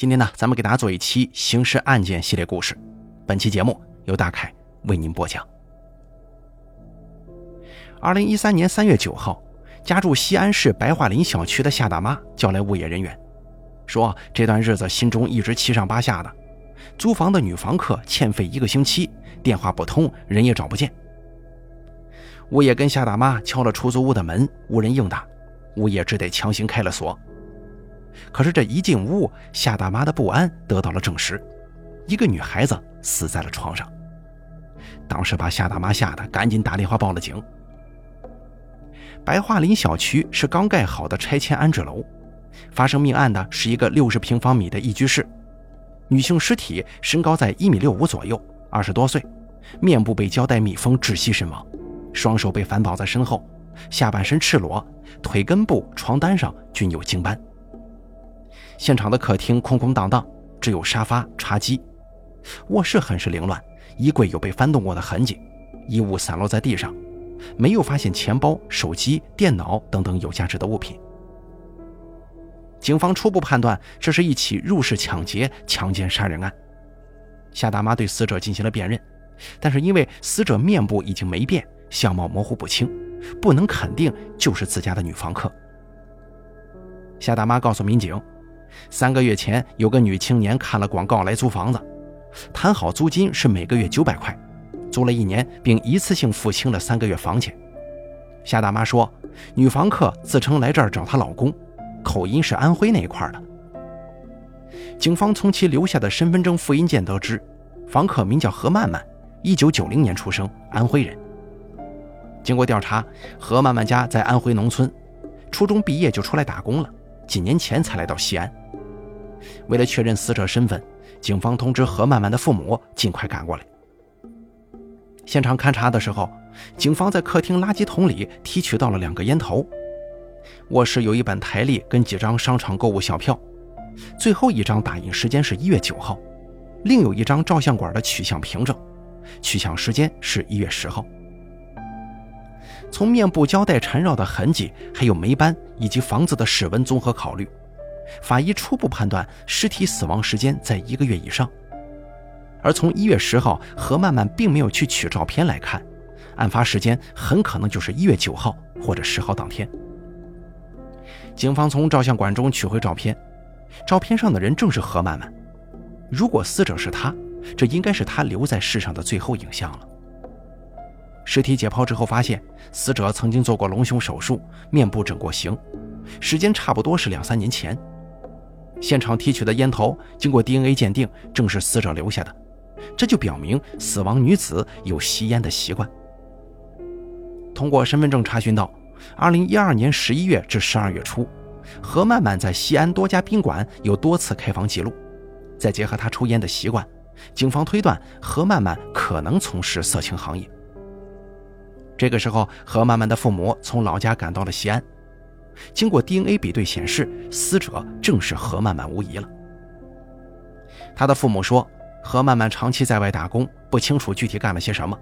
今天呢，咱们给大家做一期刑事案件系列故事。本期节目由大凯为您播讲。二零一三年三月九号，家住西安市白桦林小区的夏大妈叫来物业人员，说这段日子心中一直七上八下的，租房的女房客欠费一个星期，电话不通，人也找不见。物业跟夏大妈敲了出租屋的门，无人应答，物业只得强行开了锁。可是这一进屋，夏大妈的不安得到了证实，一个女孩子死在了床上。当时把夏大妈吓得赶紧打电话报了警。白桦林小区是刚盖好的拆迁安置楼，发生命案的是一个六十平方米的一居室，女性尸体身高在一米六五左右，二十多岁，面部被胶带密封窒息身亡，双手被反绑在身后，下半身赤裸，腿根部、床单上均有精斑。现场的客厅空空荡荡，只有沙发、茶几。卧室很是凌乱，衣柜有被翻动过的痕迹，衣物散落在地上，没有发现钱包、手机、电脑等等有价值的物品。警方初步判断，这是一起入室抢劫、强奸杀人案。夏大妈对死者进行了辨认，但是因为死者面部已经没变，相貌模糊不清，不能肯定就是自家的女房客。夏大妈告诉民警。三个月前，有个女青年看了广告来租房子，谈好租金是每个月九百块，租了一年，并一次性付清了三个月房钱。夏大妈说，女房客自称来这儿找她老公，口音是安徽那一块的。警方从其留下的身份证复印件得知，房客名叫何曼曼，一九九零年出生，安徽人。经过调查，何曼曼家在安徽农村，初中毕业就出来打工了，几年前才来到西安。为了确认死者身份，警方通知何曼曼的父母尽快赶过来。现场勘查的时候，警方在客厅垃圾桶里提取到了两个烟头，卧室有一本台历跟几张商场购物小票，最后一张打印时间是一月九号，另有一张照相馆的取像凭证，取像时间是一月十号。从面部胶带缠绕的痕迹，还有霉斑以及房子的室温综合考虑。法医初步判断，尸体死亡时间在一个月以上。而从一月十号何曼曼并没有去取照片来看，案发时间很可能就是一月九号或者十号当天。警方从照相馆中取回照片，照片上的人正是何曼曼。如果死者是他，这应该是他留在世上的最后影像了。尸体解剖之后发现，死者曾经做过隆胸手术，面部整过形，时间差不多是两三年前。现场提取的烟头经过 DNA 鉴定，正是死者留下的，这就表明死亡女子有吸烟的习惯。通过身份证查询到，2012年11月至12月初，何曼曼在西安多家宾馆有多次开房记录。再结合她抽烟的习惯，警方推断何曼曼可能从事色情行业。这个时候，何曼曼的父母从老家赶到了西安。经过 DNA 比对显示，死者正是何曼曼无疑了。他的父母说，何曼曼长期在外打工，不清楚具体干了些什么。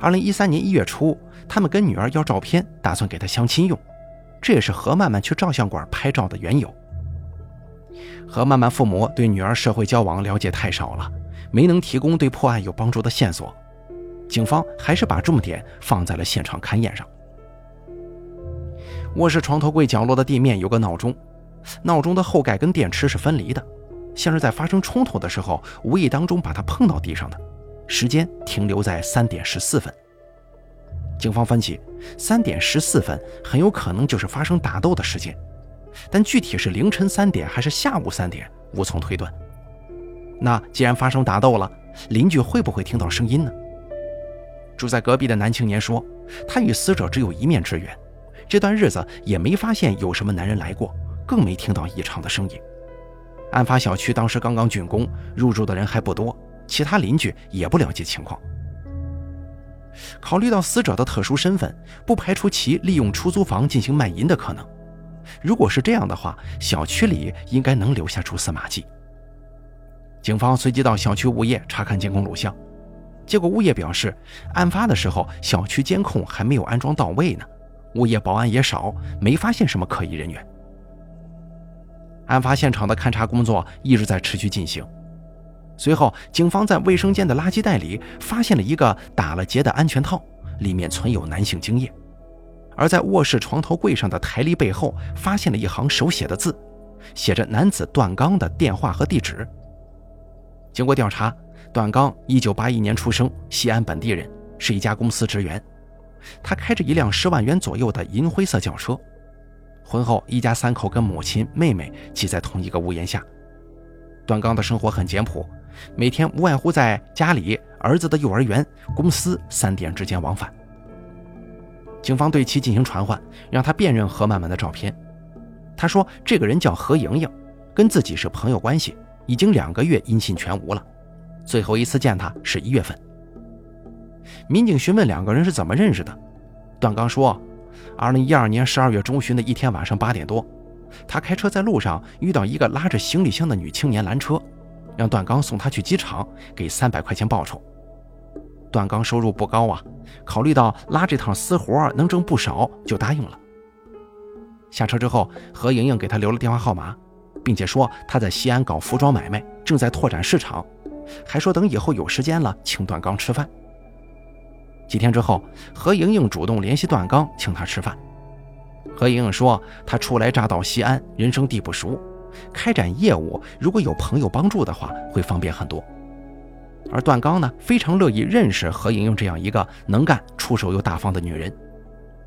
2013年1月初，他们跟女儿要照片，打算给她相亲用，这也是何曼曼去照相馆拍照的缘由。何曼曼父母对女儿社会交往了解太少了，没能提供对破案有帮助的线索。警方还是把重点放在了现场勘验上。卧室床头柜角落的地面有个闹钟，闹钟的后盖跟电池是分离的，像是在发生冲突的时候无意当中把它碰到地上的。时间停留在三点十四分。警方分析，三点十四分很有可能就是发生打斗的时间，但具体是凌晨三点还是下午三点无从推断。那既然发生打斗了，邻居会不会听到声音呢？住在隔壁的男青年说，他与死者只有一面之缘。这段日子也没发现有什么男人来过，更没听到异常的声音。案发小区当时刚刚竣工，入住的人还不多，其他邻居也不了解情况。考虑到死者的特殊身份，不排除其利用出租房进行卖淫的可能。如果是这样的话，小区里应该能留下蛛丝马迹。警方随即到小区物业查看监控录像，结果物业表示，案发的时候小区监控还没有安装到位呢。物业保安也少，没发现什么可疑人员。案发现场的勘查工作一直在持续进行。随后，警方在卫生间的垃圾袋里发现了一个打了结的安全套，里面存有男性精液；而在卧室床头柜上的台历背后，发现了一行手写的字，写着男子段刚的电话和地址。经过调查，段刚1981年出生，西安本地人，是一家公司职员。他开着一辆十万元左右的银灰色轿车。婚后，一家三口跟母亲、妹妹挤在同一个屋檐下。段刚的生活很简朴，每天无外乎在家里、儿子的幼儿园、公司三点之间往返。警方对其进行传唤，让他辨认何曼曼的照片。他说：“这个人叫何莹莹，跟自己是朋友关系，已经两个月音信全无了。最后一次见他是一月份。”民警询问两个人是怎么认识的，段刚说。二零一二年十二月中旬的一天晚上八点多，他开车在路上遇到一个拉着行李箱的女青年拦车，让段刚送她去机场，给三百块钱报酬。段刚收入不高啊，考虑到拉这趟私活能挣不少，就答应了。下车之后，何莹莹给他留了电话号码，并且说他在西安搞服装买卖，正在拓展市场，还说等以后有时间了请段刚吃饭。几天之后，何莹莹主动联系段刚，请他吃饭。何莹莹说：“她初来乍到西安，人生地不熟，开展业务如果有朋友帮助的话，会方便很多。”而段刚呢，非常乐意认识何莹莹这样一个能干、出手又大方的女人。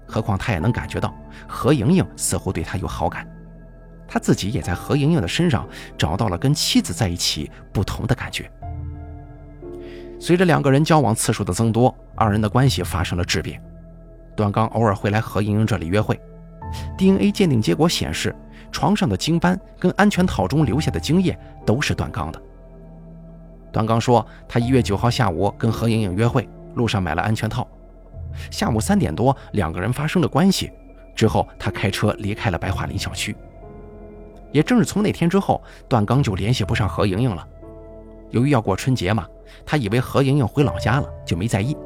何况他也能感觉到何莹莹似乎对他有好感，他自己也在何莹莹的身上找到了跟妻子在一起不同的感觉。随着两个人交往次数的增多，二人的关系发生了质变。段刚偶尔会来何莹莹这里约会。DNA 鉴定结果显示，床上的精斑跟安全套中留下的精液都是段刚的。段刚说，他一月九号下午跟何莹莹约会，路上买了安全套。下午三点多，两个人发生了关系。之后，他开车离开了白桦林小区。也正是从那天之后，段刚就联系不上何莹莹了。由于要过春节嘛。他以为何莹莹回老家了，就没在意。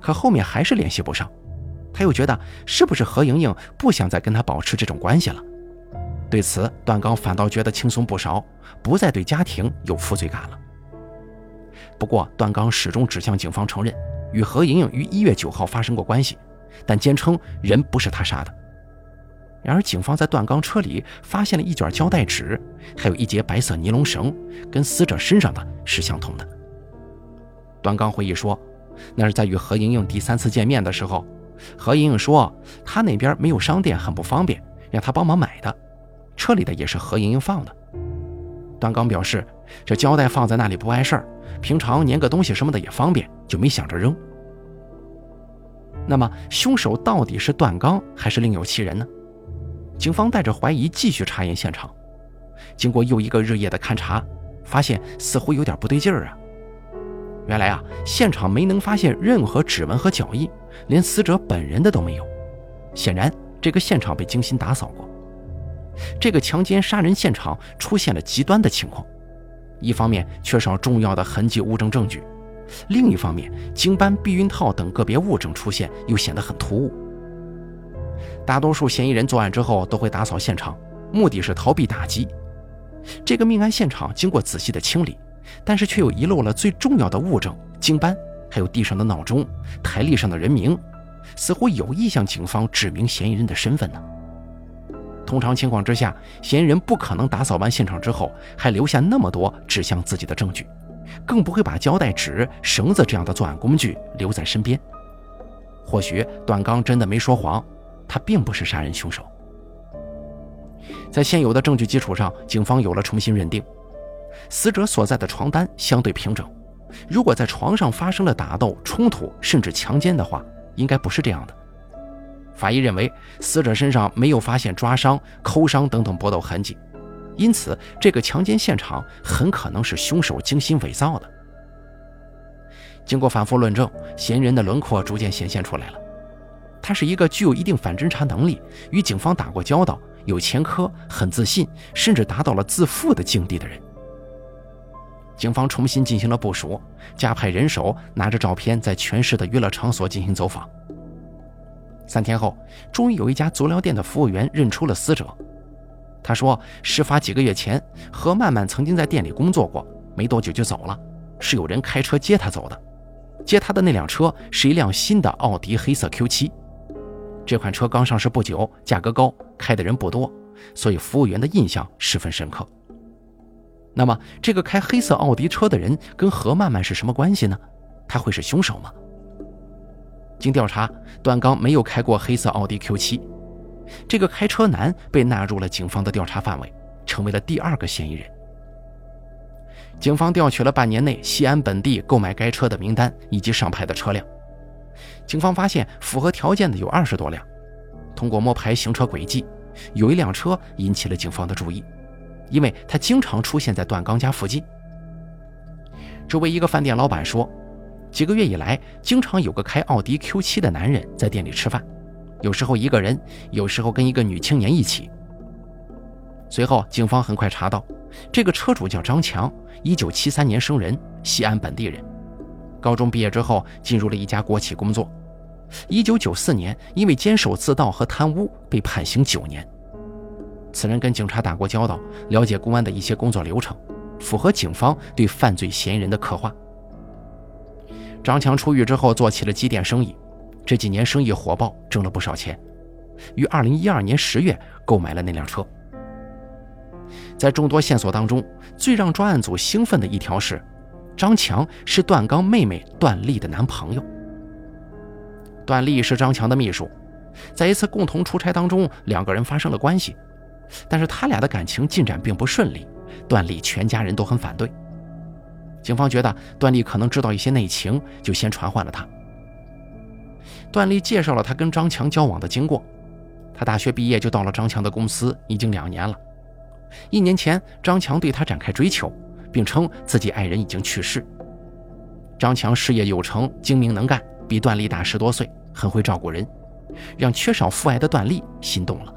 可后面还是联系不上，他又觉得是不是何莹莹不想再跟他保持这种关系了？对此，段刚反倒觉得轻松不少，不再对家庭有负罪感了。不过，段刚始终指向警方承认与何莹莹于一月九号发生过关系，但坚称人不是他杀的。然而，警方在段刚车里发现了一卷胶带纸，还有一节白色尼龙绳，跟死者身上的是相同的。段刚回忆说，那是在与何莹莹第三次见面的时候，何莹莹说她那边没有商店，很不方便，让他帮忙买的。车里的也是何莹莹放的。段刚表示，这胶带放在那里不碍事儿，平常粘个东西什么的也方便，就没想着扔。那么，凶手到底是段刚还是另有其人呢？警方带着怀疑继续查验现场，经过又一个日夜的勘查，发现似乎有点不对劲儿啊。原来啊，现场没能发现任何指纹和脚印，连死者本人的都没有。显然，这个现场被精心打扫过。这个强奸杀人现场出现了极端的情况：一方面缺少重要的痕迹物证证据，另一方面精斑、避孕套等个别物证出现又显得很突兀。大多数嫌疑人作案之后都会打扫现场，目的是逃避打击。这个命案现场经过仔细的清理。但是却又遗漏了最重要的物证——经斑，还有地上的闹钟、台历上的人名，似乎有意向警方指明嫌疑人的身份呢。通常情况之下，嫌疑人不可能打扫完现场之后还留下那么多指向自己的证据，更不会把胶带、纸、绳子这样的作案工具留在身边。或许段刚真的没说谎，他并不是杀人凶手。在现有的证据基础上，警方有了重新认定。死者所在的床单相对平整，如果在床上发生了打斗、冲突，甚至强奸的话，应该不是这样的。法医认为，死者身上没有发现抓伤、抠伤等等搏斗痕迹，因此这个强奸现场很可能是凶手精心伪造的。经过反复论证，嫌疑人的轮廓逐渐显现出来了。他是一个具有一定反侦查能力、与警方打过交道、有前科、很自信，甚至达到了自负的境地的人。警方重新进行了部署，加派人手，拿着照片在全市的娱乐场所进行走访。三天后，终于有一家足疗店的服务员认出了死者。他说，事发几个月前，何曼曼曾经在店里工作过，没多久就走了，是有人开车接她走的。接她的那辆车是一辆新的奥迪黑色 Q7，这款车刚上市不久，价格高，开的人不多，所以服务员的印象十分深刻。那么，这个开黑色奥迪车的人跟何曼曼是什么关系呢？他会是凶手吗？经调查，段刚没有开过黑色奥迪 Q7，这个开车男被纳入了警方的调查范围，成为了第二个嫌疑人。警方调取了半年内西安本地购买该车的名单以及上牌的车辆，警方发现符合条件的有二十多辆。通过摸排行车轨迹，有一辆车引起了警方的注意。因为他经常出现在段刚家附近。周围一个饭店老板说，几个月以来，经常有个开奥迪 Q7 的男人在店里吃饭，有时候一个人，有时候跟一个女青年一起。随后，警方很快查到，这个车主叫张强，1973年生人，西安本地人，高中毕业之后进入了一家国企工作，1994年因为监守自盗和贪污被判刑九年。此人跟警察打过交道，了解公安的一些工作流程，符合警方对犯罪嫌疑人的刻画。张强出狱之后做起了机电生意，这几年生意火爆，挣了不少钱。于二零一二年十月购买了那辆车。在众多线索当中，最让专案组兴奋的一条是，张强是段刚妹妹段丽的男朋友。段丽是张强的秘书，在一次共同出差当中，两个人发生了关系。但是他俩的感情进展并不顺利，段丽全家人都很反对。警方觉得段丽可能知道一些内情，就先传唤了他。段丽介绍了他跟张强交往的经过，他大学毕业就到了张强的公司，已经两年了。一年前，张强对他展开追求，并称自己爱人已经去世。张强事业有成，精明能干，比段丽大十多岁，很会照顾人，让缺少父爱的段丽心动了。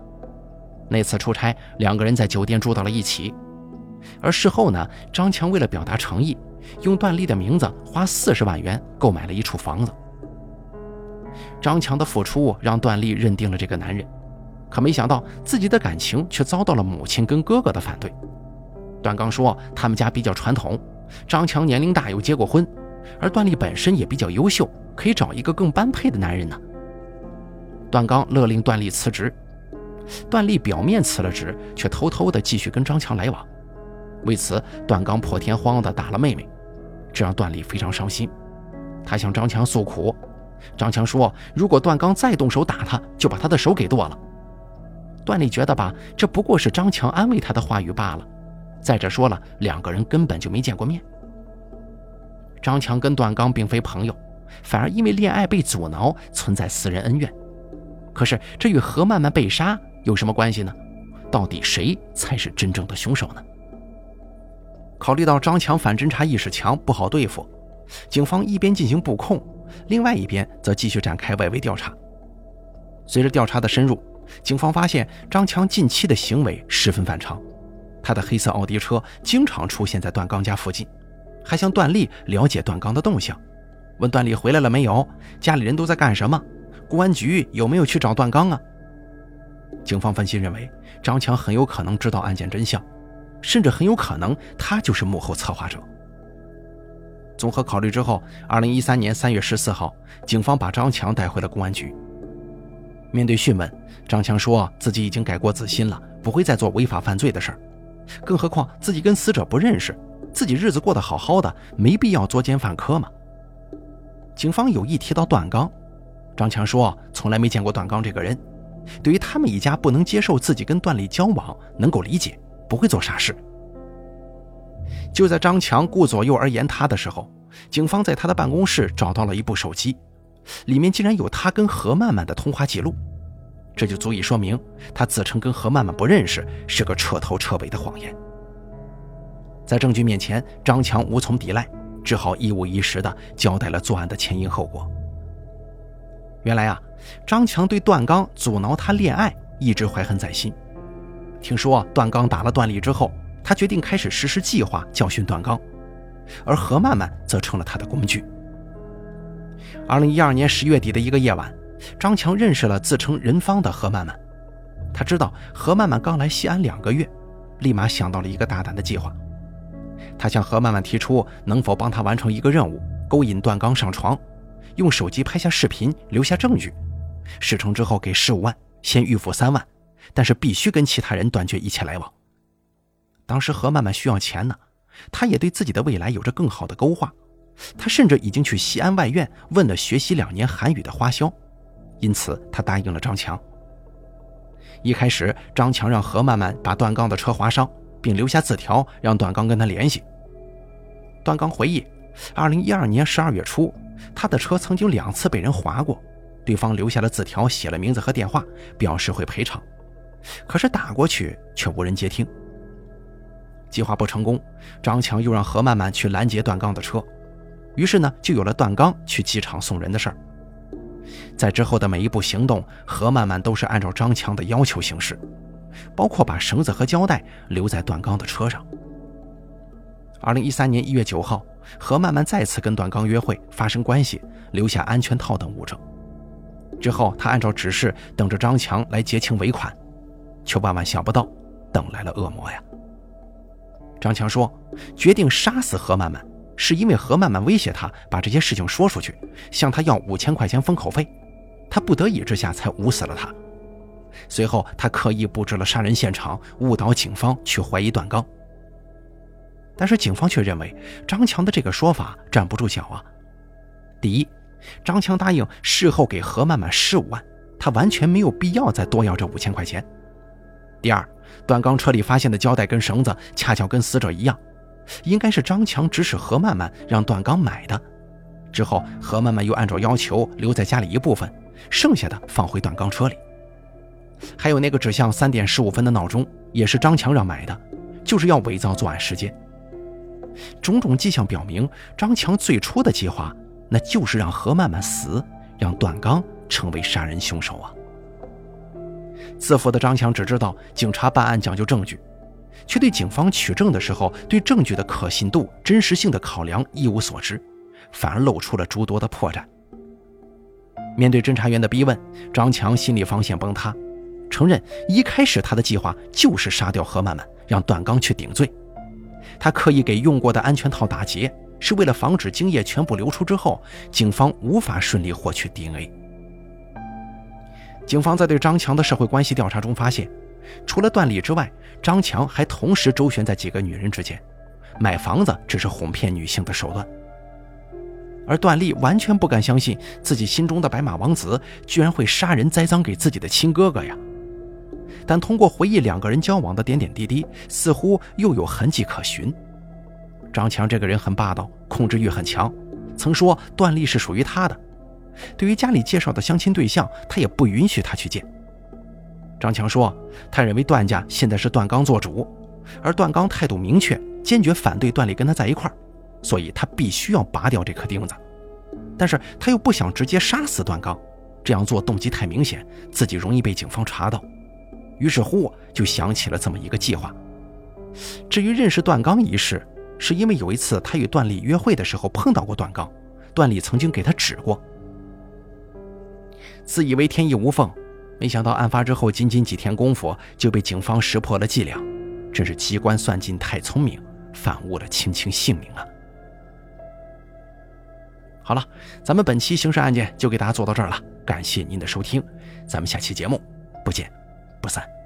那次出差，两个人在酒店住到了一起。而事后呢，张强为了表达诚意，用段丽的名字花四十万元购买了一处房子。张强的付出让段丽认定了这个男人，可没想到自己的感情却遭到了母亲跟哥哥的反对。段刚说他们家比较传统，张强年龄大又结过婚，而段丽本身也比较优秀，可以找一个更般配的男人呢。段刚勒令段丽辞职。段丽表面辞了职，却偷偷的继续跟张强来往。为此，段刚破天荒的打了妹妹，这让段丽非常伤心。他向张强诉苦，张强说：“如果段刚再动手打他，就把他的手给剁了。”段丽觉得吧，这不过是张强安慰他的话语罢了。再者说了，两个人根本就没见过面。张强跟段刚并非朋友，反而因为恋爱被阻挠，存在私人恩怨。可是这与何曼曼被杀。有什么关系呢？到底谁才是真正的凶手呢？考虑到张强反侦查意识强，不好对付，警方一边进行布控，另外一边则继续展开外围调查。随着调查的深入，警方发现张强近期的行为十分反常，他的黑色奥迪车经常出现在段刚家附近，还向段丽了解段刚的动向，问段丽回来了没有，家里人都在干什么，公安局有没有去找段刚啊？警方分析认为，张强很有可能知道案件真相，甚至很有可能他就是幕后策划者。综合考虑之后，二零一三年三月十四号，警方把张强带回了公安局。面对讯问，张强说自己已经改过自新了，不会再做违法犯罪的事儿。更何况自己跟死者不认识，自己日子过得好好的，没必要作奸犯科嘛。警方有意提到段刚，张强说从来没见过段刚这个人。对于他们一家不能接受自己跟段丽交往，能够理解，不会做傻事。就在张强顾左右而言他的时候，警方在他的办公室找到了一部手机，里面竟然有他跟何曼曼的通话记录，这就足以说明他自称跟何曼曼不认识是个彻头彻尾的谎言。在证据面前，张强无从抵赖，只好一五一十的交代了作案的前因后果。原来啊。张强对段刚阻挠他恋爱一直怀恨在心。听说段刚打了段丽之后，他决定开始实施计划教训段刚，而何曼曼则成了他的工具。二零一二年十月底的一个夜晚，张强认识了自称任芳的何曼曼，他知道何曼曼刚来西安两个月，立马想到了一个大胆的计划。他向何曼曼提出，能否帮他完成一个任务，勾引段刚上床，用手机拍下视频，留下证据。事成之后给十五万，先预付三万，但是必须跟其他人断绝一切来往。当时何曼曼需要钱呢，他也对自己的未来有着更好的勾画。他甚至已经去西安外院问了学习两年韩语的花销，因此他答应了张强。一开始，张强让何曼曼把段刚的车划伤，并留下字条让段刚跟他联系。段刚回忆，二零一二年十二月初，他的车曾经两次被人划过，对方留下了字条，写了名字和电话，表示会赔偿，可是打过去却无人接听。计划不成功，张强又让何曼曼去拦截段刚的车。于是呢，就有了段刚去机场送人的事儿。在之后的每一步行动，何曼曼都是按照张强的要求行事，包括把绳子和胶带留在段刚的车上。二零一三年一月九号，何曼曼再次跟段刚约会，发生关系，留下安全套等物证。之后，他按照指示等着张强来结清尾款，却万万想不到，等来了恶魔呀！张强说，决定杀死何曼曼。是因为何曼曼威胁他把这些事情说出去，向他要五千块钱封口费，他不得已之下才捂死了他。随后，他刻意布置了杀人现场，误导警方去怀疑段刚。但是警方却认为张强的这个说法站不住脚啊。第一，张强答应事后给何曼曼十五万，他完全没有必要再多要这五千块钱。第二，段刚车里发现的胶带跟绳子恰巧跟死者一样。应该是张强指使何曼曼让段刚买的，之后何曼曼又按照要求留在家里一部分，剩下的放回段刚车里。还有那个指向三点十五分的闹钟，也是张强让买的，就是要伪造作案时间。种种迹象表明，张强最初的计划那就是让何曼曼死，让段刚成为杀人凶手啊！自负的张强只知道警察办案讲究证据。却对警方取证的时候对证据的可信度、真实性的考量一无所知，反而露出了诸多的破绽。面对侦查员的逼问，张强心理防线崩塌，承认一开始他的计划就是杀掉何曼曼，让段刚去顶罪。他刻意给用过的安全套打结，是为了防止精液全部流出之后，警方无法顺利获取 DNA。警方在对张强的社会关系调查中发现。除了段丽之外，张强还同时周旋在几个女人之间，买房子只是哄骗女性的手段。而段丽完全不敢相信自己心中的白马王子居然会杀人栽赃给自己的亲哥哥呀！但通过回忆两个人交往的点点滴滴，似乎又有痕迹可循。张强这个人很霸道，控制欲很强，曾说段丽是属于他的。对于家里介绍的相亲对象，他也不允许他去见。张强说：“他认为段家现在是段刚做主，而段刚态度明确，坚决反对段丽跟他在一块儿，所以他必须要拔掉这颗钉子。但是他又不想直接杀死段刚，这样做动机太明显，自己容易被警方查到。于是乎，就想起了这么一个计划。至于认识段刚一事，是因为有一次他与段丽约会的时候碰到过段刚，段丽曾经给他指过。自以为天衣无缝。”没想到案发之后，仅仅几天功夫就被警方识破了伎俩，真是机关算尽太聪明，反误了青青性命啊！好了，咱们本期刑事案件就给大家做到这儿了，感谢您的收听，咱们下期节目不见不散。